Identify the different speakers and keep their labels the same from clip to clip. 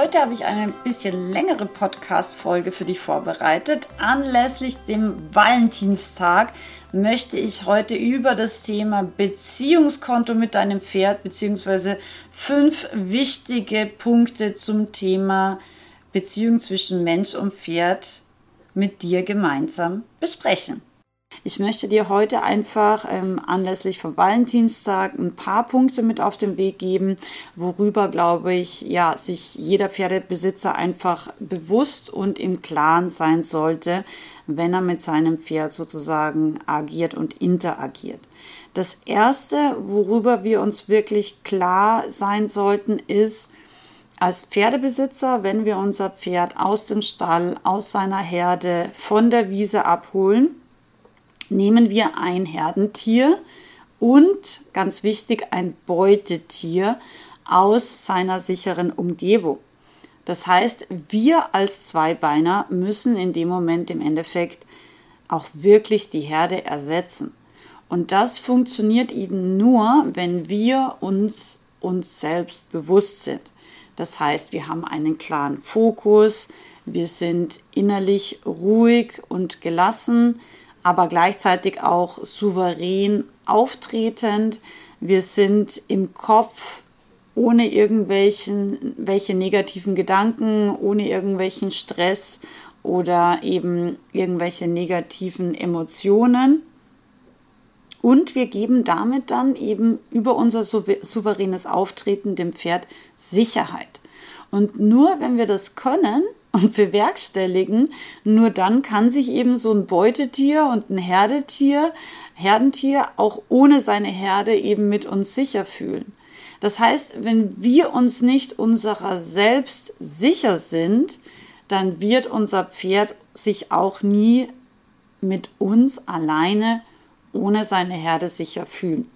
Speaker 1: Heute habe ich eine bisschen längere Podcast-Folge für dich vorbereitet. Anlässlich dem Valentinstag möchte ich heute über das Thema Beziehungskonto mit deinem Pferd bzw. fünf wichtige Punkte zum Thema Beziehung zwischen Mensch und Pferd mit dir gemeinsam besprechen. Ich möchte dir heute einfach ähm, anlässlich vom Valentinstag ein paar Punkte mit auf den Weg geben, worüber, glaube ich, ja, sich jeder Pferdebesitzer einfach bewusst und im Klaren sein sollte, wenn er mit seinem Pferd sozusagen agiert und interagiert. Das erste, worüber wir uns wirklich klar sein sollten, ist, als Pferdebesitzer, wenn wir unser Pferd aus dem Stall, aus seiner Herde, von der Wiese abholen, nehmen wir ein Herdentier und, ganz wichtig, ein Beutetier aus seiner sicheren Umgebung. Das heißt, wir als Zweibeiner müssen in dem Moment im Endeffekt auch wirklich die Herde ersetzen. Und das funktioniert eben nur, wenn wir uns uns selbst bewusst sind. Das heißt, wir haben einen klaren Fokus, wir sind innerlich ruhig und gelassen, aber gleichzeitig auch souverän auftretend. Wir sind im Kopf ohne irgendwelchen welche negativen Gedanken, ohne irgendwelchen Stress oder eben irgendwelche negativen Emotionen. Und wir geben damit dann eben über unser souveränes Auftreten dem Pferd Sicherheit. Und nur wenn wir das können, und bewerkstelligen. Nur dann kann sich eben so ein Beutetier und ein Herdetier, Herdentier auch ohne seine Herde eben mit uns sicher fühlen. Das heißt, wenn wir uns nicht unserer selbst sicher sind, dann wird unser Pferd sich auch nie mit uns alleine ohne seine Herde sicher fühlen.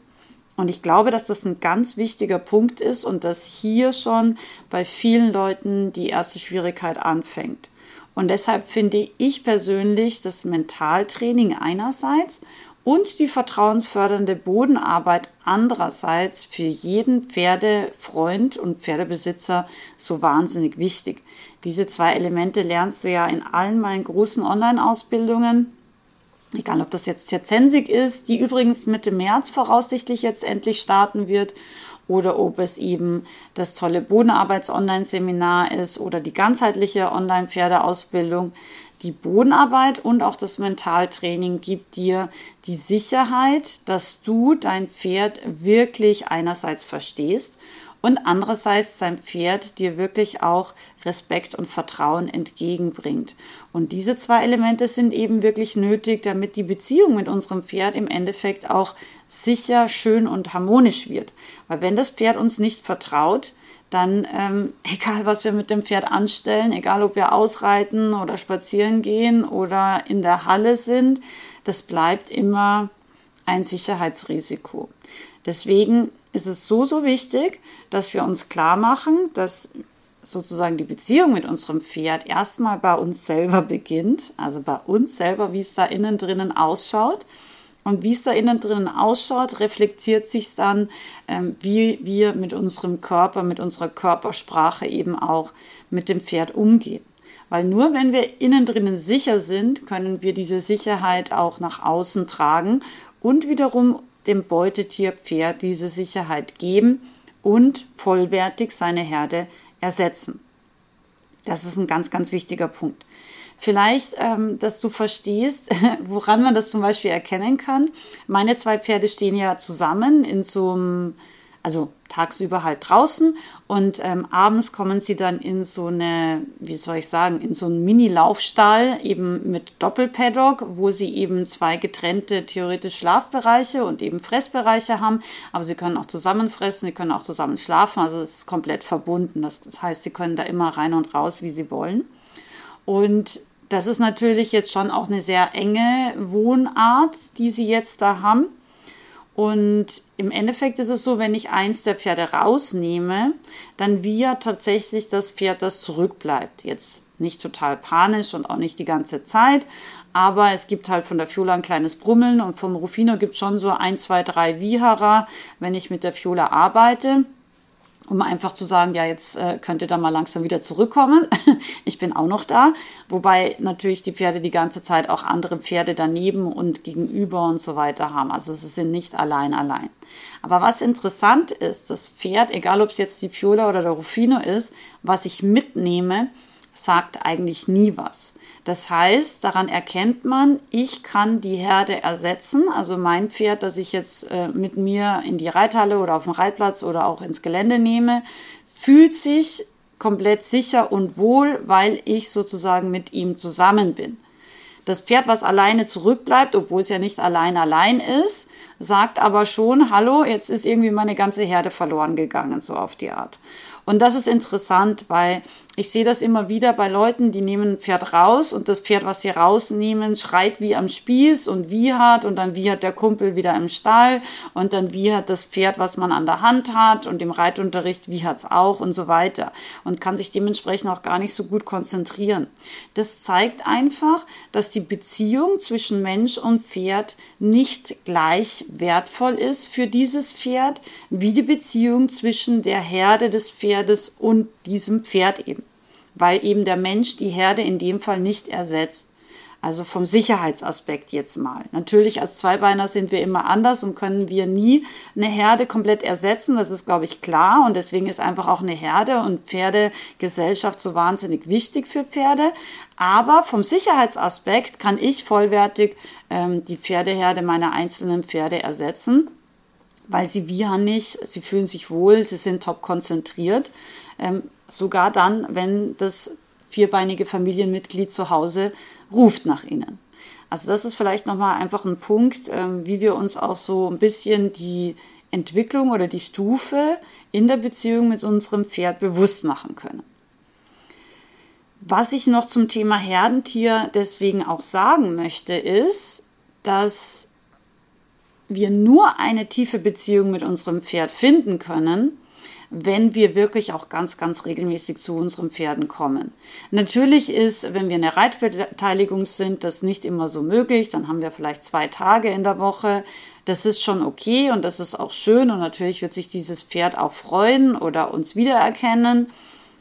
Speaker 1: Und ich glaube, dass das ein ganz wichtiger Punkt ist und dass hier schon bei vielen Leuten die erste Schwierigkeit anfängt. Und deshalb finde ich persönlich das Mentaltraining einerseits und die vertrauensfördernde Bodenarbeit andererseits für jeden Pferdefreund und Pferdebesitzer so wahnsinnig wichtig. Diese zwei Elemente lernst du ja in allen meinen großen Online-Ausbildungen egal ob das jetzt Zirzensik ist, die übrigens Mitte März voraussichtlich jetzt endlich starten wird, oder ob es eben das tolle Bodenarbeits-Online-Seminar ist oder die ganzheitliche Online-Pferdeausbildung. Die Bodenarbeit und auch das Mentaltraining gibt dir die Sicherheit, dass du dein Pferd wirklich einerseits verstehst und andererseits sein Pferd dir wirklich auch Respekt und Vertrauen entgegenbringt. Und diese zwei Elemente sind eben wirklich nötig, damit die Beziehung mit unserem Pferd im Endeffekt auch sicher, schön und harmonisch wird. Weil wenn das Pferd uns nicht vertraut, dann ähm, egal was wir mit dem Pferd anstellen, egal ob wir ausreiten oder spazieren gehen oder in der Halle sind, das bleibt immer ein Sicherheitsrisiko. Deswegen ist es so, so wichtig, dass wir uns klar machen, dass sozusagen die Beziehung mit unserem Pferd erstmal bei uns selber beginnt, also bei uns selber, wie es da innen drinnen ausschaut. Und wie es da innen drinnen ausschaut, reflektiert sich dann, ähm, wie wir mit unserem Körper, mit unserer Körpersprache eben auch mit dem Pferd umgehen. Weil nur wenn wir innen drinnen sicher sind, können wir diese Sicherheit auch nach außen tragen und wiederum dem Beutetier Pferd diese Sicherheit geben und vollwertig seine Herde ersetzen. Das ist ein ganz, ganz wichtiger Punkt. Vielleicht, ähm, dass du verstehst, woran man das zum Beispiel erkennen kann. Meine zwei Pferde stehen ja zusammen in so einem also tagsüber halt draußen und ähm, abends kommen sie dann in so eine, wie soll ich sagen, in so einen Mini-Laufstall eben mit Doppelpaddock, wo sie eben zwei getrennte theoretisch Schlafbereiche und eben Fressbereiche haben, aber sie können auch zusammen fressen, sie können auch zusammen schlafen, also es ist komplett verbunden. Das, das heißt, sie können da immer rein und raus, wie sie wollen. Und das ist natürlich jetzt schon auch eine sehr enge Wohnart, die sie jetzt da haben. Und im Endeffekt ist es so, wenn ich eins der Pferde rausnehme, dann wir tatsächlich das Pferd, das zurückbleibt. Jetzt nicht total panisch und auch nicht die ganze Zeit, aber es gibt halt von der Fiola ein kleines Brummeln und vom Rufino gibt es schon so ein, zwei, drei Wieherer, wenn ich mit der Fiola arbeite um einfach zu sagen, ja, jetzt äh, könnt ihr da mal langsam wieder zurückkommen. ich bin auch noch da. Wobei natürlich die Pferde die ganze Zeit auch andere Pferde daneben und gegenüber und so weiter haben. Also sie sind nicht allein allein. Aber was interessant ist, das Pferd, egal ob es jetzt die Fiola oder der Rufino ist, was ich mitnehme, sagt eigentlich nie was. Das heißt, daran erkennt man, ich kann die Herde ersetzen. Also mein Pferd, das ich jetzt äh, mit mir in die Reithalle oder auf den Reitplatz oder auch ins Gelände nehme, fühlt sich komplett sicher und wohl, weil ich sozusagen mit ihm zusammen bin. Das Pferd, was alleine zurückbleibt, obwohl es ja nicht allein allein ist, sagt aber schon, hallo, jetzt ist irgendwie meine ganze Herde verloren gegangen, so auf die Art. Und das ist interessant, weil ich sehe das immer wieder bei Leuten, die nehmen ein Pferd raus und das Pferd, was sie rausnehmen, schreit wie am Spieß und wie hat und dann wie hat der Kumpel wieder im Stall und dann wie hat das Pferd, was man an der Hand hat und im Reitunterricht, wie hat's auch und so weiter und kann sich dementsprechend auch gar nicht so gut konzentrieren. Das zeigt einfach, dass die Beziehung zwischen Mensch und Pferd nicht gleich wertvoll ist für dieses Pferd wie die Beziehung zwischen der Herde des Pferdes und diesem Pferd eben weil eben der Mensch die Herde in dem Fall nicht ersetzt. Also vom Sicherheitsaspekt jetzt mal. Natürlich als Zweibeiner sind wir immer anders und können wir nie eine Herde komplett ersetzen. Das ist, glaube ich, klar. Und deswegen ist einfach auch eine Herde und Pferdegesellschaft so wahnsinnig wichtig für Pferde. Aber vom Sicherheitsaspekt kann ich vollwertig ähm, die Pferdeherde meiner einzelnen Pferde ersetzen, weil sie wiehern nicht, sie fühlen sich wohl, sie sind top konzentriert. Ähm, sogar dann, wenn das vierbeinige Familienmitglied zu Hause ruft nach ihnen. Also das ist vielleicht nochmal einfach ein Punkt, ähm, wie wir uns auch so ein bisschen die Entwicklung oder die Stufe in der Beziehung mit unserem Pferd bewusst machen können. Was ich noch zum Thema Herdentier deswegen auch sagen möchte, ist, dass wir nur eine tiefe Beziehung mit unserem Pferd finden können, wenn wir wirklich auch ganz, ganz regelmäßig zu unseren Pferden kommen. Natürlich ist, wenn wir in der Reitbeteiligung sind, das nicht immer so möglich. Dann haben wir vielleicht zwei Tage in der Woche. Das ist schon okay und das ist auch schön und natürlich wird sich dieses Pferd auch freuen oder uns wiedererkennen.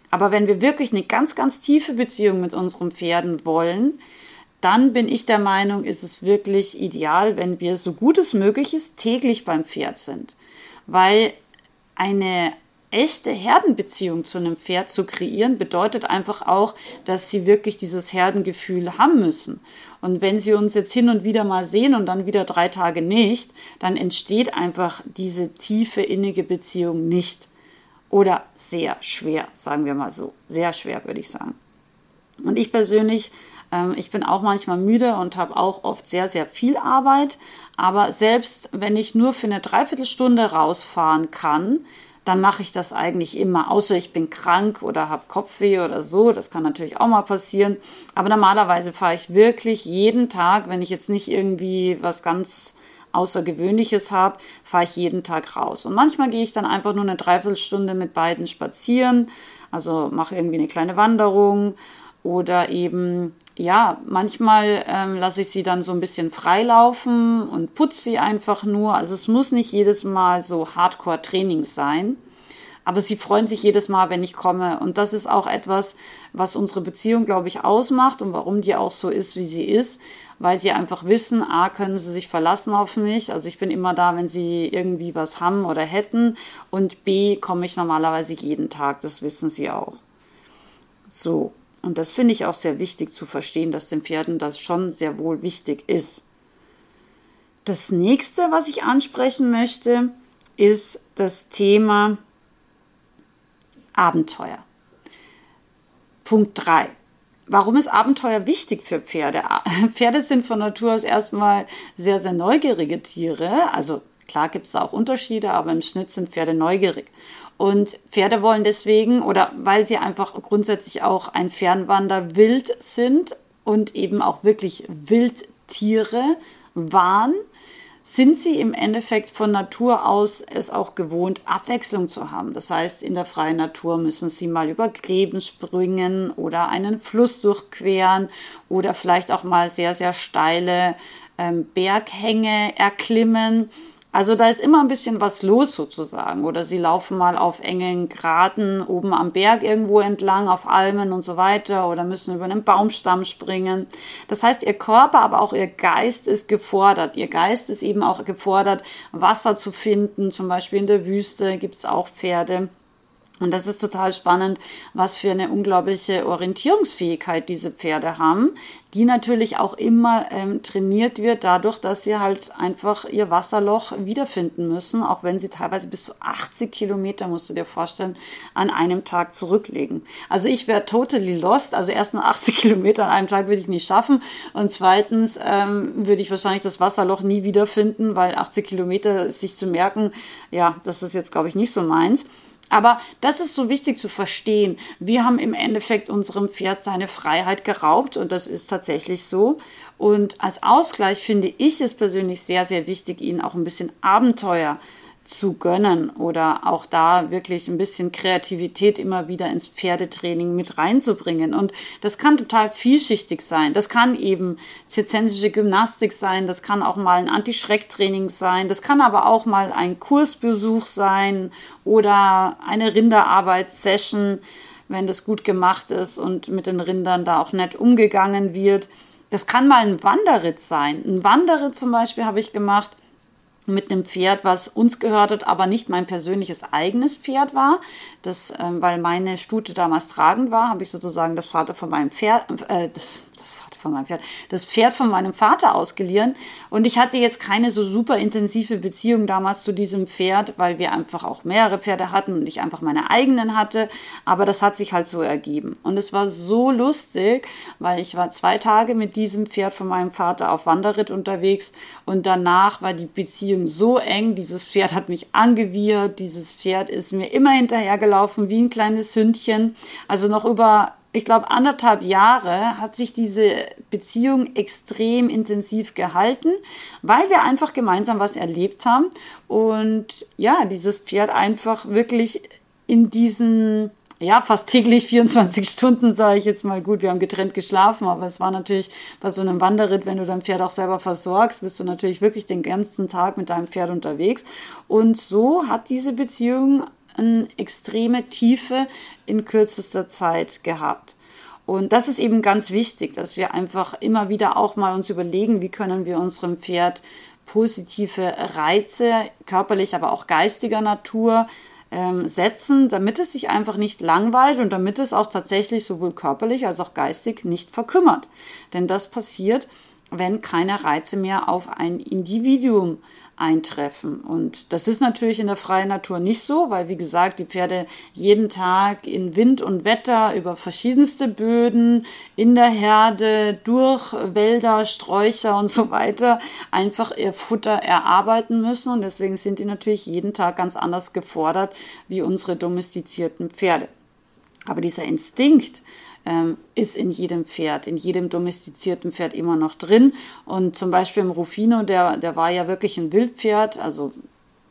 Speaker 1: Aber wenn wir wirklich eine ganz, ganz tiefe Beziehung mit unseren Pferden wollen, dann bin ich der Meinung, ist es wirklich ideal, wenn wir so gut es möglich ist täglich beim Pferd sind. Weil eine echte Herdenbeziehung zu einem Pferd zu kreieren, bedeutet einfach auch, dass sie wirklich dieses Herdengefühl haben müssen. Und wenn sie uns jetzt hin und wieder mal sehen und dann wieder drei Tage nicht, dann entsteht einfach diese tiefe innige Beziehung nicht. Oder sehr schwer, sagen wir mal so. Sehr schwer, würde ich sagen. Und ich persönlich, ähm, ich bin auch manchmal müde und habe auch oft sehr, sehr viel Arbeit. Aber selbst wenn ich nur für eine Dreiviertelstunde rausfahren kann, dann mache ich das eigentlich immer, außer ich bin krank oder habe Kopfweh oder so. Das kann natürlich auch mal passieren. Aber normalerweise fahre ich wirklich jeden Tag, wenn ich jetzt nicht irgendwie was ganz Außergewöhnliches habe, fahre ich jeden Tag raus. Und manchmal gehe ich dann einfach nur eine Dreiviertelstunde mit beiden spazieren, also mache irgendwie eine kleine Wanderung oder eben ja, manchmal ähm, lasse ich sie dann so ein bisschen freilaufen und putze sie einfach nur. Also es muss nicht jedes Mal so Hardcore-Training sein. Aber sie freuen sich jedes Mal, wenn ich komme. Und das ist auch etwas, was unsere Beziehung, glaube ich, ausmacht und warum die auch so ist, wie sie ist. Weil sie einfach wissen, A, können sie sich verlassen auf mich. Also ich bin immer da, wenn sie irgendwie was haben oder hätten. Und B, komme ich normalerweise jeden Tag. Das wissen sie auch. So. Und das finde ich auch sehr wichtig zu verstehen, dass den Pferden das schon sehr wohl wichtig ist. Das nächste, was ich ansprechen möchte, ist das Thema Abenteuer. Punkt 3. Warum ist Abenteuer wichtig für Pferde? Pferde sind von Natur aus erstmal sehr, sehr neugierige Tiere. Also klar gibt es auch Unterschiede, aber im Schnitt sind Pferde neugierig. Und Pferde wollen deswegen oder weil sie einfach grundsätzlich auch ein Fernwanderwild sind, und eben auch wirklich Wildtiere waren, sind sie im Endeffekt von Natur aus es auch gewohnt, Abwechslung zu haben. Das heißt, in der freien Natur müssen sie mal über Gräben springen oder einen Fluss durchqueren oder vielleicht auch mal sehr, sehr steile ähm, Berghänge erklimmen also da ist immer ein bisschen was los sozusagen. Oder sie laufen mal auf engen Graten oben am Berg irgendwo entlang, auf Almen und so weiter. Oder müssen über einen Baumstamm springen. Das heißt, ihr Körper, aber auch ihr Geist ist gefordert. Ihr Geist ist eben auch gefordert, Wasser zu finden. Zum Beispiel in der Wüste gibt's auch Pferde und das ist total spannend, was für eine unglaubliche Orientierungsfähigkeit diese Pferde haben, die natürlich auch immer ähm, trainiert wird dadurch, dass sie halt einfach ihr Wasserloch wiederfinden müssen, auch wenn sie teilweise bis zu 80 Kilometer, musst du dir vorstellen, an einem Tag zurücklegen. Also ich wäre totally lost. Also erst mal 80 Kilometer an einem Tag würde ich nicht schaffen. Und zweitens ähm, würde ich wahrscheinlich das Wasserloch nie wiederfinden, weil 80 Kilometer sich zu merken, ja, das ist jetzt, glaube ich, nicht so meins. Aber das ist so wichtig zu verstehen. Wir haben im Endeffekt unserem Pferd seine Freiheit geraubt und das ist tatsächlich so. Und als Ausgleich finde ich es persönlich sehr, sehr wichtig, ihnen auch ein bisschen Abenteuer zu gönnen oder auch da wirklich ein bisschen Kreativität immer wieder ins Pferdetraining mit reinzubringen. Und das kann total vielschichtig sein. Das kann eben zirzensische Gymnastik sein, das kann auch mal ein Anti-Schreck-Training sein, das kann aber auch mal ein Kursbesuch sein oder eine Rinderarbeitssession, wenn das gut gemacht ist und mit den Rindern da auch nett umgegangen wird. Das kann mal ein Wanderritt sein. Ein Wanderritt zum Beispiel habe ich gemacht mit einem Pferd, was uns gehört hat, aber nicht mein persönliches eigenes Pferd war. Das, ähm, weil meine Stute damals tragend war, habe ich sozusagen das Vater von meinem Pferd, äh, das, von meinem Pferd, das Pferd von meinem Vater ausgeliehen. Und ich hatte jetzt keine so super intensive Beziehung damals zu diesem Pferd, weil wir einfach auch mehrere Pferde hatten und ich einfach meine eigenen hatte. Aber das hat sich halt so ergeben. Und es war so lustig, weil ich war zwei Tage mit diesem Pferd von meinem Vater auf Wanderritt unterwegs und danach war die Beziehung so eng. Dieses Pferd hat mich angewirrt. Dieses Pferd ist mir immer hinterhergelaufen wie ein kleines Hündchen. Also noch über ich glaube, anderthalb Jahre hat sich diese Beziehung extrem intensiv gehalten, weil wir einfach gemeinsam was erlebt haben und ja, dieses Pferd einfach wirklich in diesen ja, fast täglich 24 Stunden, sage ich jetzt mal gut. Wir haben getrennt geschlafen, aber es war natürlich bei so einem Wanderritt, wenn du dein Pferd auch selber versorgst, bist du natürlich wirklich den ganzen Tag mit deinem Pferd unterwegs. Und so hat diese Beziehung eine extreme Tiefe in kürzester Zeit gehabt. Und das ist eben ganz wichtig, dass wir einfach immer wieder auch mal uns überlegen, wie können wir unserem Pferd positive Reize, körperlich, aber auch geistiger Natur ähm, setzen, damit es sich einfach nicht langweilt und damit es auch tatsächlich sowohl körperlich als auch geistig nicht verkümmert. Denn das passiert, wenn keine Reize mehr auf ein Individuum eintreffen. Und das ist natürlich in der freien Natur nicht so, weil, wie gesagt, die Pferde jeden Tag in Wind und Wetter über verschiedenste Böden, in der Herde, durch Wälder, Sträucher und so weiter einfach ihr Futter erarbeiten müssen. Und deswegen sind die natürlich jeden Tag ganz anders gefordert wie unsere domestizierten Pferde. Aber dieser Instinkt, ähm, ist in jedem Pferd, in jedem domestizierten Pferd immer noch drin. Und zum Beispiel im Rufino, der, der war ja wirklich ein Wildpferd, also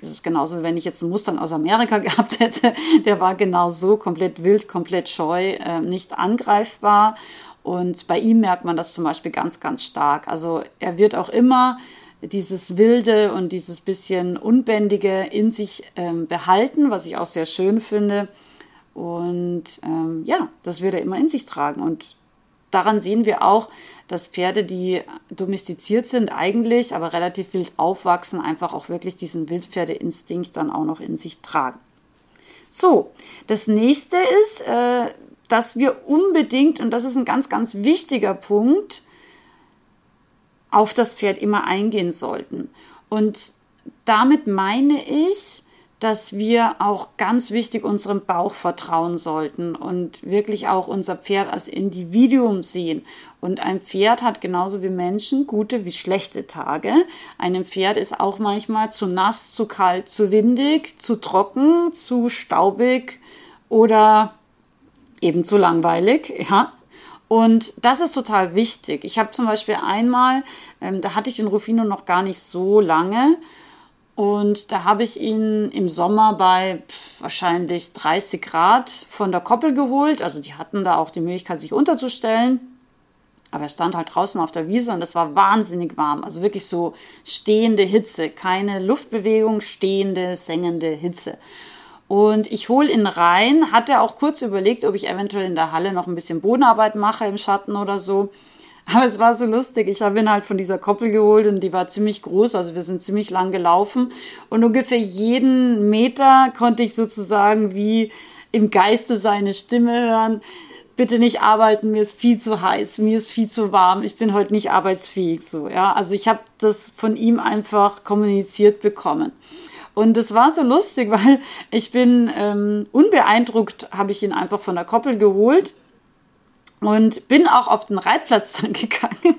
Speaker 1: das ist genauso, wenn ich jetzt einen Mustang aus Amerika gehabt hätte, der war genau so, komplett wild, komplett scheu, äh, nicht angreifbar. Und bei ihm merkt man das zum Beispiel ganz, ganz stark. Also er wird auch immer dieses Wilde und dieses bisschen Unbändige in sich ähm, behalten, was ich auch sehr schön finde. Und ähm, ja, das wird er immer in sich tragen. Und daran sehen wir auch, dass Pferde, die domestiziert sind, eigentlich, aber relativ wild aufwachsen, einfach auch wirklich diesen Wildpferdeinstinkt dann auch noch in sich tragen. So, das nächste ist, äh, dass wir unbedingt, und das ist ein ganz, ganz wichtiger Punkt, auf das Pferd immer eingehen sollten. Und damit meine ich, dass wir auch ganz wichtig unserem Bauch vertrauen sollten und wirklich auch unser Pferd als Individuum sehen. Und ein Pferd hat genauso wie Menschen gute wie schlechte Tage. Einem Pferd ist auch manchmal zu nass, zu kalt, zu windig, zu trocken, zu staubig oder eben zu langweilig, ja. Und das ist total wichtig. Ich habe zum Beispiel einmal, ähm, da hatte ich den Rufino noch gar nicht so lange. Und da habe ich ihn im Sommer bei wahrscheinlich 30 Grad von der Koppel geholt. Also die hatten da auch die Möglichkeit, sich unterzustellen. Aber er stand halt draußen auf der Wiese und es war wahnsinnig warm. Also wirklich so stehende Hitze. Keine Luftbewegung, stehende, sengende Hitze. Und ich hole ihn rein, hatte auch kurz überlegt, ob ich eventuell in der Halle noch ein bisschen Bodenarbeit mache im Schatten oder so. Aber es war so lustig. Ich habe ihn halt von dieser Koppel geholt und die war ziemlich groß. Also wir sind ziemlich lang gelaufen. Und ungefähr jeden Meter konnte ich sozusagen wie im Geiste seine Stimme hören. Bitte nicht arbeiten, mir ist viel zu heiß, mir ist viel zu warm, ich bin heute nicht arbeitsfähig so, ja. Also ich habe das von ihm einfach kommuniziert bekommen. Und es war so lustig, weil ich bin ähm, unbeeindruckt, habe ich ihn einfach von der Koppel geholt und bin auch auf den Reitplatz dann gegangen.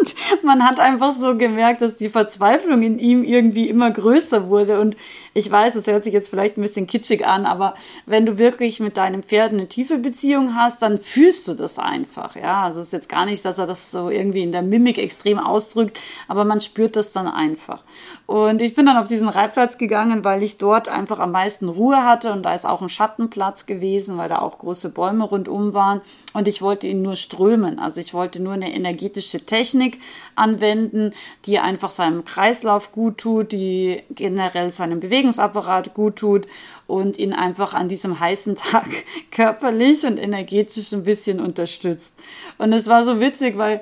Speaker 1: Und man hat einfach so gemerkt, dass die Verzweiflung in ihm irgendwie immer größer wurde. Und ich weiß, es hört sich jetzt vielleicht ein bisschen kitschig an, aber wenn du wirklich mit deinem Pferd eine tiefe Beziehung hast, dann fühlst du das einfach. Ja, also es ist jetzt gar nicht, dass er das so irgendwie in der Mimik extrem ausdrückt, aber man spürt das dann einfach. Und ich bin dann auf diesen Reitplatz gegangen, weil ich dort einfach am meisten Ruhe hatte und da ist auch ein Schattenplatz gewesen, weil da auch große Bäume rundum waren. Und ich wollte ihn nur strömen. Also ich wollte nur eine energetische Technik anwenden, die einfach seinem Kreislauf gut tut, die generell seinem Bewegungsapparat gut tut und ihn einfach an diesem heißen Tag körperlich und energetisch ein bisschen unterstützt. Und es war so witzig, weil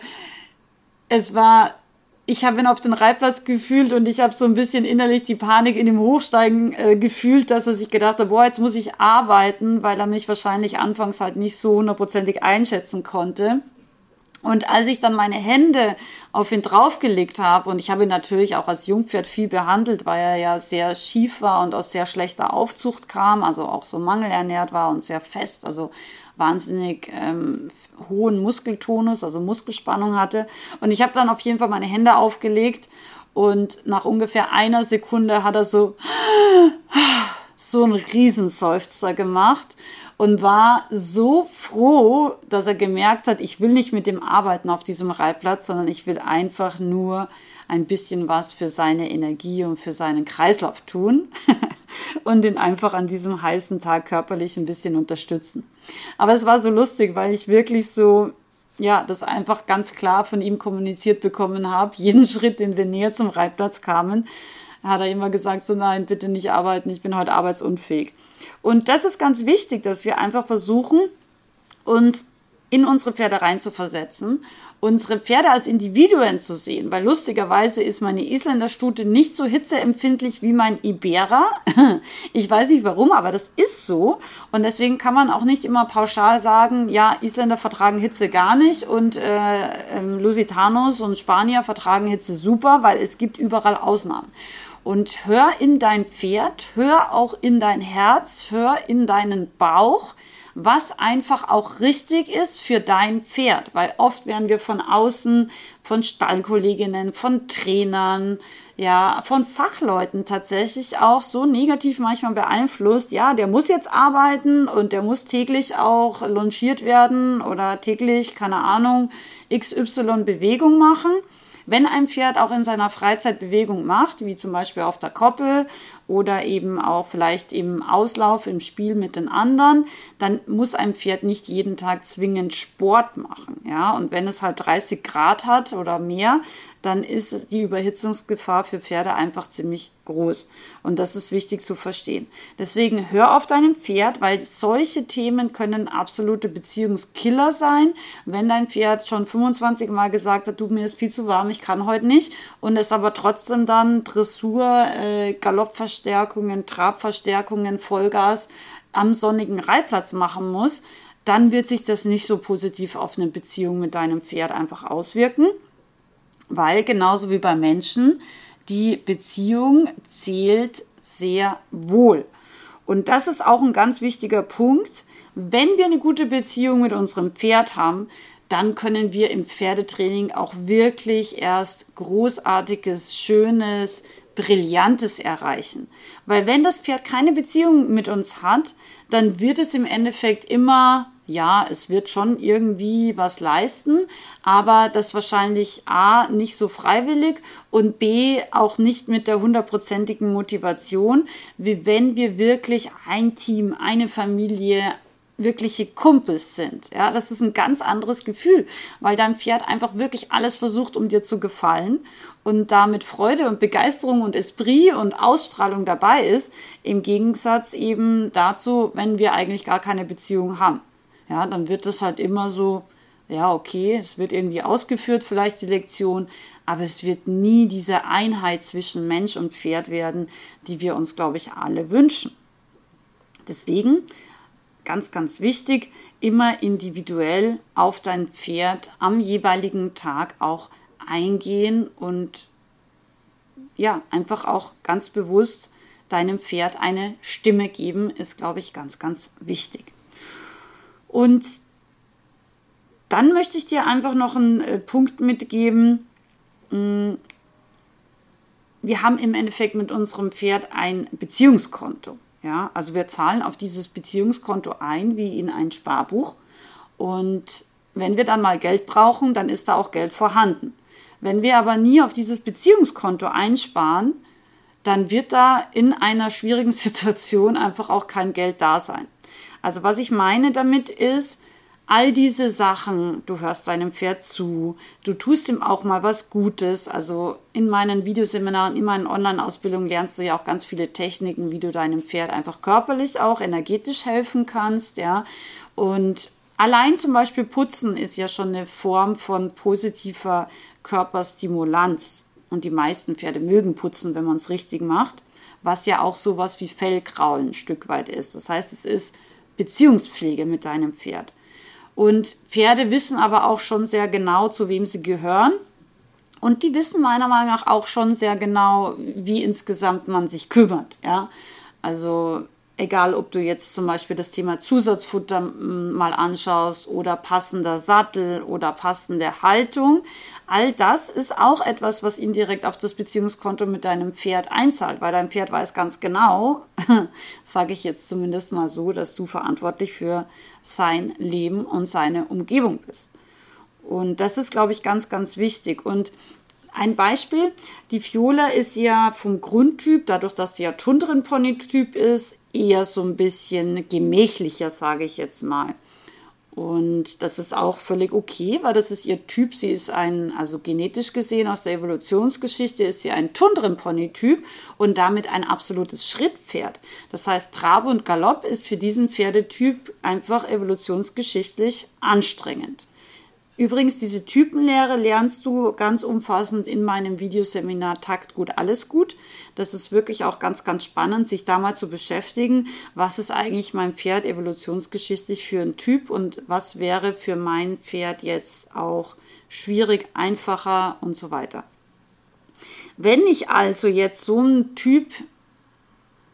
Speaker 1: es war ich habe ihn auf den Reitplatz gefühlt und ich habe so ein bisschen innerlich die Panik in dem Hochsteigen äh, gefühlt, dass er sich gedacht hat, boah, jetzt muss ich arbeiten, weil er mich wahrscheinlich anfangs halt nicht so hundertprozentig einschätzen konnte. Und als ich dann meine Hände auf ihn draufgelegt habe, und ich habe ihn natürlich auch als Jungpferd viel behandelt, weil er ja sehr schief war und aus sehr schlechter Aufzucht kam, also auch so mangelernährt war und sehr fest, also wahnsinnig ähm, hohen Muskeltonus, also Muskelspannung hatte. Und ich habe dann auf jeden Fall meine Hände aufgelegt und nach ungefähr einer Sekunde hat er so, so einen Riesenseufzer gemacht und war so froh, dass er gemerkt hat, ich will nicht mit dem arbeiten auf diesem Reitplatz, sondern ich will einfach nur ein bisschen was für seine Energie und für seinen Kreislauf tun und ihn einfach an diesem heißen Tag körperlich ein bisschen unterstützen. Aber es war so lustig, weil ich wirklich so ja, das einfach ganz klar von ihm kommuniziert bekommen habe. Jeden Schritt, den wir näher zum Reitplatz kamen, hat er immer gesagt, so nein, bitte nicht arbeiten, ich bin heute arbeitsunfähig. Und das ist ganz wichtig, dass wir einfach versuchen, uns in unsere Pferde reinzuversetzen, unsere Pferde als Individuen zu sehen, weil lustigerweise ist meine Isländerstute nicht so hitzeempfindlich wie mein Iberer. Ich weiß nicht warum, aber das ist so. Und deswegen kann man auch nicht immer pauschal sagen, ja, Isländer vertragen Hitze gar nicht und äh, ähm, Lusitanos und Spanier vertragen Hitze super, weil es gibt überall Ausnahmen. Und hör in dein Pferd, hör auch in dein Herz, hör in deinen Bauch, was einfach auch richtig ist für dein Pferd, weil oft werden wir von außen, von Stallkolleginnen, von Trainern, ja, von Fachleuten tatsächlich auch so negativ manchmal beeinflusst. Ja, der muss jetzt arbeiten und der muss täglich auch longiert werden oder täglich, keine Ahnung, XY Bewegung machen. Wenn ein Pferd auch in seiner Freizeit Bewegung macht, wie zum Beispiel auf der Koppel oder eben auch vielleicht im Auslauf, im Spiel mit den anderen, dann muss ein Pferd nicht jeden Tag zwingend Sport machen. Ja, und wenn es halt 30 Grad hat oder mehr, dann ist die Überhitzungsgefahr für Pferde einfach ziemlich groß. Und das ist wichtig zu verstehen. Deswegen hör auf deinem Pferd, weil solche Themen können absolute Beziehungskiller sein. Wenn dein Pferd schon 25 Mal gesagt hat, du mir ist viel zu warm, ich kann heute nicht, und es aber trotzdem dann Dressur, äh, Galoppverstärkungen, Trabverstärkungen, Vollgas am sonnigen Reitplatz machen muss, dann wird sich das nicht so positiv auf eine Beziehung mit deinem Pferd einfach auswirken weil genauso wie bei Menschen die Beziehung zählt sehr wohl. Und das ist auch ein ganz wichtiger Punkt. Wenn wir eine gute Beziehung mit unserem Pferd haben, dann können wir im Pferdetraining auch wirklich erst großartiges, schönes, brillantes erreichen. Weil wenn das Pferd keine Beziehung mit uns hat, dann wird es im Endeffekt immer ja, es wird schon irgendwie was leisten, aber das wahrscheinlich A, nicht so freiwillig und B, auch nicht mit der hundertprozentigen Motivation, wie wenn wir wirklich ein Team, eine Familie, wirkliche Kumpels sind. Ja, das ist ein ganz anderes Gefühl, weil dein Pferd einfach wirklich alles versucht, um dir zu gefallen und damit Freude und Begeisterung und Esprit und Ausstrahlung dabei ist, im Gegensatz eben dazu, wenn wir eigentlich gar keine Beziehung haben. Ja, dann wird das halt immer so, ja, okay, es wird irgendwie ausgeführt, vielleicht die Lektion, aber es wird nie diese Einheit zwischen Mensch und Pferd werden, die wir uns, glaube ich, alle wünschen. Deswegen, ganz, ganz wichtig, immer individuell auf dein Pferd am jeweiligen Tag auch eingehen und ja, einfach auch ganz bewusst deinem Pferd eine Stimme geben, ist, glaube ich, ganz, ganz wichtig. Und dann möchte ich dir einfach noch einen äh, Punkt mitgeben. Mm, wir haben im Endeffekt mit unserem Pferd ein Beziehungskonto. Ja, also wir zahlen auf dieses Beziehungskonto ein wie in ein Sparbuch. Und wenn wir dann mal Geld brauchen, dann ist da auch Geld vorhanden. Wenn wir aber nie auf dieses Beziehungskonto einsparen, dann wird da in einer schwierigen Situation einfach auch kein Geld da sein. Also was ich meine damit ist, all diese Sachen, du hörst deinem Pferd zu, du tust ihm auch mal was Gutes. Also in meinen Videoseminaren, in meinen Online-Ausbildungen lernst du ja auch ganz viele Techniken, wie du deinem Pferd einfach körperlich auch energetisch helfen kannst, ja. Und allein zum Beispiel putzen ist ja schon eine Form von positiver Körperstimulanz. Und die meisten Pferde mögen putzen, wenn man es richtig macht, was ja auch sowas wie Fellkraulen ein Stück weit ist. Das heißt, es ist Beziehungspflege mit deinem Pferd. Und Pferde wissen aber auch schon sehr genau, zu wem sie gehören. Und die wissen meiner Meinung nach auch schon sehr genau, wie insgesamt man sich kümmert. Ja? Also egal, ob du jetzt zum Beispiel das Thema Zusatzfutter mal anschaust oder passender Sattel oder passende Haltung. All das ist auch etwas, was indirekt auf das Beziehungskonto mit deinem Pferd einzahlt, weil dein Pferd weiß ganz genau, sage ich jetzt zumindest mal so, dass du verantwortlich für sein Leben und seine Umgebung bist. Und das ist, glaube ich, ganz, ganz wichtig. Und ein Beispiel, die Fiola ist ja vom Grundtyp, dadurch, dass sie ja Tundrenpony-Typ ist, eher so ein bisschen gemächlicher, sage ich jetzt mal. Und das ist auch völlig okay, weil das ist ihr Typ. Sie ist ein, also genetisch gesehen aus der Evolutionsgeschichte, ist sie ein Tundrenpony-Typ und damit ein absolutes Schrittpferd. Das heißt, Trabe und Galopp ist für diesen Pferdetyp einfach evolutionsgeschichtlich anstrengend. Übrigens, diese Typenlehre lernst du ganz umfassend in meinem Videoseminar Takt gut, alles gut. Das ist wirklich auch ganz, ganz spannend, sich da mal zu beschäftigen, was ist eigentlich mein Pferd evolutionsgeschichtlich für ein Typ und was wäre für mein Pferd jetzt auch schwierig, einfacher und so weiter. Wenn ich also jetzt so einen Typ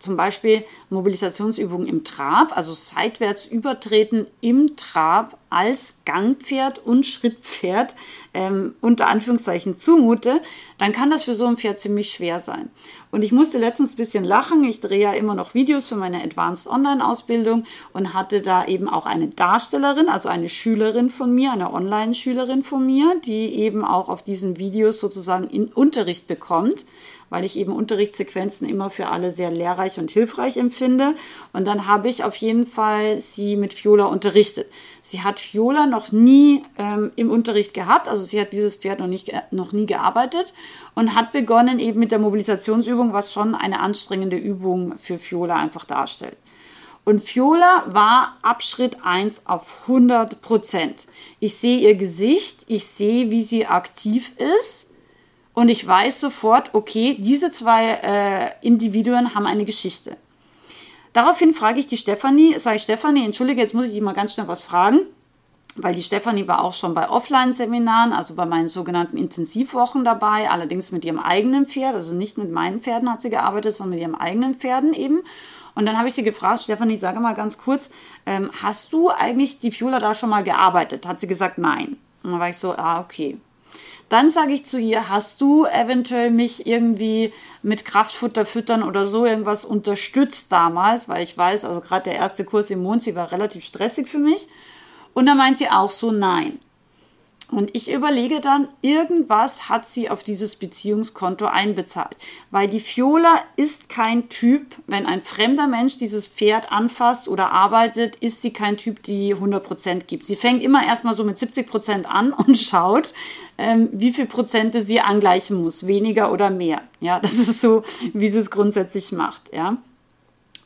Speaker 1: zum Beispiel Mobilisationsübungen im Trab, also seitwärts übertreten im Trab als Gangpferd und Schrittpferd ähm, unter Anführungszeichen zumute, dann kann das für so ein Pferd ziemlich schwer sein. Und ich musste letztens ein bisschen lachen. Ich drehe ja immer noch Videos für meine Advanced Online-Ausbildung und hatte da eben auch eine Darstellerin, also eine Schülerin von mir, eine Online-Schülerin von mir, die eben auch auf diesen Videos sozusagen in Unterricht bekommt weil ich eben Unterrichtssequenzen immer für alle sehr lehrreich und hilfreich empfinde. Und dann habe ich auf jeden Fall sie mit Viola unterrichtet. Sie hat Viola noch nie ähm, im Unterricht gehabt, also sie hat dieses Pferd noch, nicht, noch nie gearbeitet und hat begonnen eben mit der Mobilisationsübung, was schon eine anstrengende Übung für Viola einfach darstellt. Und Viola war ab Schritt 1 auf 100 Prozent. Ich sehe ihr Gesicht, ich sehe, wie sie aktiv ist und ich weiß sofort, okay, diese zwei äh, Individuen haben eine Geschichte. Daraufhin frage ich die Stefanie, sage ich Stefanie, entschuldige, jetzt muss ich dich mal ganz schnell was fragen, weil die Stefanie war auch schon bei Offline-Seminaren, also bei meinen sogenannten Intensivwochen dabei, allerdings mit ihrem eigenen Pferd, also nicht mit meinen Pferden hat sie gearbeitet, sondern mit ihrem eigenen Pferden eben. Und dann habe ich sie gefragt, Stefanie, sage mal ganz kurz, ähm, hast du eigentlich die Fiola da schon mal gearbeitet? Hat sie gesagt, nein. Und dann war ich so, ah, okay. Dann sage ich zu ihr, hast du eventuell mich irgendwie mit Kraftfutter füttern oder so irgendwas unterstützt damals, weil ich weiß, also gerade der erste Kurs im Mond, sie war relativ stressig für mich. Und dann meint sie auch so, nein. Und ich überlege dann, irgendwas hat sie auf dieses Beziehungskonto einbezahlt. Weil die Fiola ist kein Typ, wenn ein fremder Mensch dieses Pferd anfasst oder arbeitet, ist sie kein Typ, die 100% gibt. Sie fängt immer erstmal so mit 70% an und schaut, ähm, wie viel Prozente sie angleichen muss, weniger oder mehr. Ja, das ist so, wie sie es grundsätzlich macht. Ja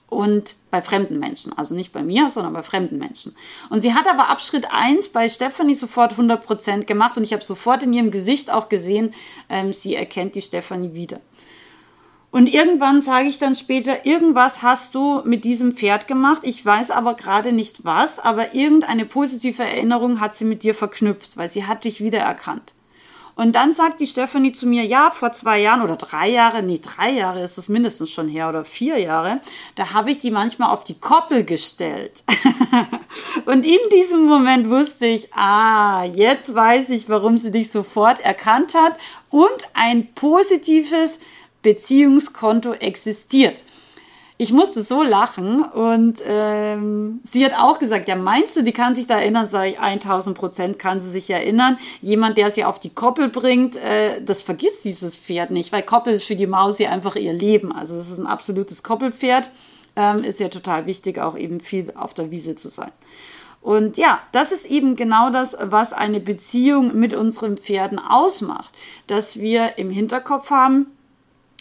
Speaker 1: und bei fremden Menschen. Also nicht bei mir, sondern bei fremden Menschen. Und sie hat aber ab Schritt 1 bei Stefanie sofort 100% gemacht und ich habe sofort in ihrem Gesicht auch gesehen, ähm, sie erkennt die Stefanie wieder. Und irgendwann sage ich dann später, irgendwas hast du mit diesem Pferd gemacht. Ich weiß aber gerade nicht was, aber irgendeine positive Erinnerung hat sie mit dir verknüpft, weil sie hat dich wiedererkannt. Und dann sagt die Stefanie zu mir, ja, vor zwei Jahren oder drei Jahre, nee, drei Jahre ist es mindestens schon her oder vier Jahre, da habe ich die manchmal auf die Koppel gestellt. und in diesem Moment wusste ich, ah, jetzt weiß ich, warum sie dich sofort erkannt hat und ein positives Beziehungskonto existiert ich musste so lachen und ähm, sie hat auch gesagt, ja meinst du, die kann sich da erinnern? Sag ich, 1000 Prozent kann sie sich erinnern. Jemand, der sie auf die Koppel bringt, äh, das vergisst dieses Pferd nicht, weil Koppel ist für die Maus ja einfach ihr Leben. Also es ist ein absolutes Koppelpferd. Ähm, ist ja total wichtig, auch eben viel auf der Wiese zu sein. Und ja, das ist eben genau das, was eine Beziehung mit unseren Pferden ausmacht. Dass wir im Hinterkopf haben,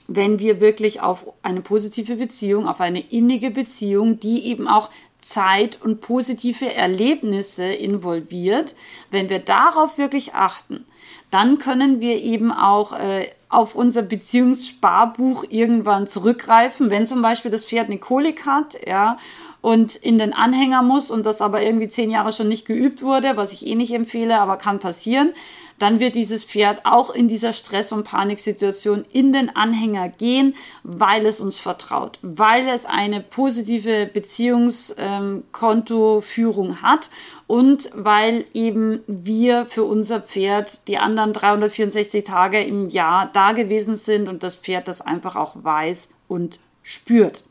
Speaker 1: wenn wir wirklich auf eine positive Beziehung, auf eine innige Beziehung, die eben auch Zeit und positive Erlebnisse involviert, wenn wir darauf wirklich achten, dann können wir eben auch äh, auf unser Beziehungssparbuch irgendwann zurückgreifen, wenn zum Beispiel das Pferd eine Kolik hat, ja, und in den Anhänger muss und das aber irgendwie zehn Jahre schon nicht geübt wurde, was ich eh nicht empfehle, aber kann passieren, dann wird dieses Pferd auch in dieser Stress- und Paniksituation in den Anhänger gehen, weil es uns vertraut, weil es eine positive Beziehungskontoführung hat und weil eben wir für unser Pferd die anderen 364 Tage im Jahr da gewesen sind und das Pferd das einfach auch weiß und spürt.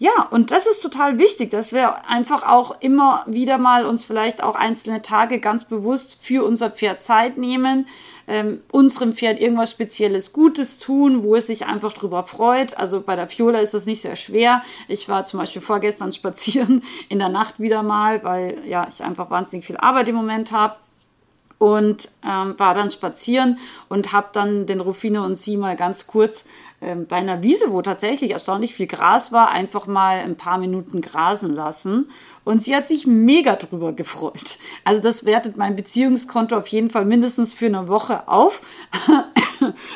Speaker 1: Ja, und das ist total wichtig, dass wir einfach auch immer wieder mal uns vielleicht auch einzelne Tage ganz bewusst für unser Pferd Zeit nehmen, ähm, unserem Pferd irgendwas Spezielles Gutes tun, wo es sich einfach drüber freut. Also bei der Fiola ist das nicht sehr schwer. Ich war zum Beispiel vorgestern spazieren in der Nacht wieder mal, weil ja ich einfach wahnsinnig viel Arbeit im Moment habe und ähm, war dann spazieren und habe dann den Rufino und sie mal ganz kurz ähm, bei einer Wiese, wo tatsächlich erstaunlich viel Gras war, einfach mal ein paar Minuten grasen lassen. Und sie hat sich mega drüber gefreut. Also das wertet mein Beziehungskonto auf jeden Fall mindestens für eine Woche auf.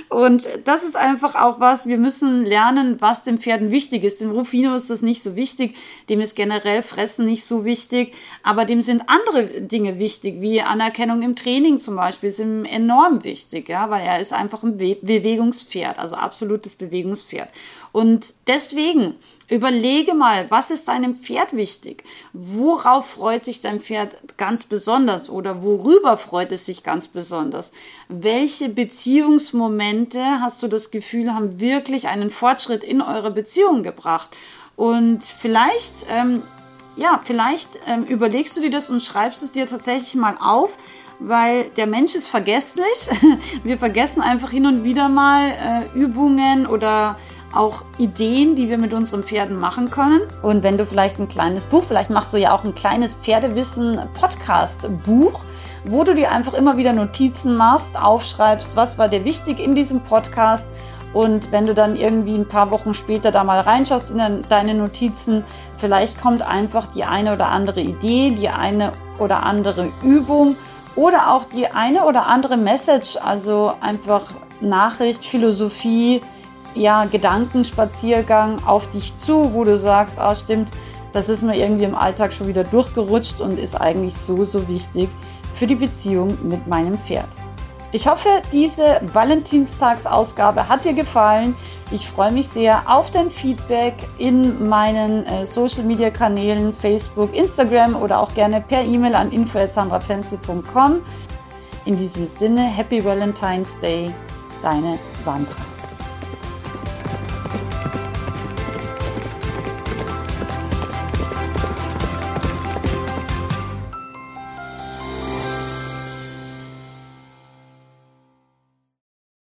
Speaker 1: Und das ist einfach auch was, wir müssen lernen, was den Pferden wichtig ist. Dem Rufino ist das nicht so wichtig, dem ist generell Fressen nicht so wichtig, aber dem sind andere Dinge wichtig, wie Anerkennung im Training zum Beispiel, ist ihm enorm wichtig, ja, weil er ist einfach ein Be Bewegungspferd, also absolutes Bewegungspferd. Und deswegen Überlege mal, was ist deinem Pferd wichtig? Worauf freut sich dein Pferd ganz besonders oder worüber freut es sich ganz besonders? Welche Beziehungsmomente hast du das Gefühl, haben wirklich einen Fortschritt in eure Beziehung gebracht? Und vielleicht, ähm, ja, vielleicht ähm, überlegst du dir das und schreibst es dir tatsächlich mal auf, weil der Mensch ist vergesslich. Wir vergessen einfach hin und wieder mal äh, Übungen oder auch Ideen, die wir mit unseren Pferden machen können. Und wenn du vielleicht ein kleines Buch, vielleicht machst du ja auch ein kleines Pferdewissen-Podcast-Buch, wo du dir einfach immer wieder Notizen machst, aufschreibst, was war dir wichtig in diesem Podcast. Und wenn du dann irgendwie ein paar Wochen später da mal reinschaust in deine Notizen, vielleicht kommt einfach die eine oder andere Idee, die eine oder andere Übung oder auch die eine oder andere Message, also einfach Nachricht, Philosophie, ja, Gedankenspaziergang auf dich zu, wo du sagst, ah stimmt, das ist mir irgendwie im Alltag schon wieder durchgerutscht und ist eigentlich so, so wichtig für die Beziehung mit meinem Pferd. Ich hoffe, diese Valentinstagsausgabe hat dir gefallen. Ich freue mich sehr auf dein Feedback in meinen äh, Social Media Kanälen, Facebook, Instagram oder auch gerne per E-Mail an info.sandrapfenzel.com. In diesem Sinne, Happy Valentine's Day, deine Sandra.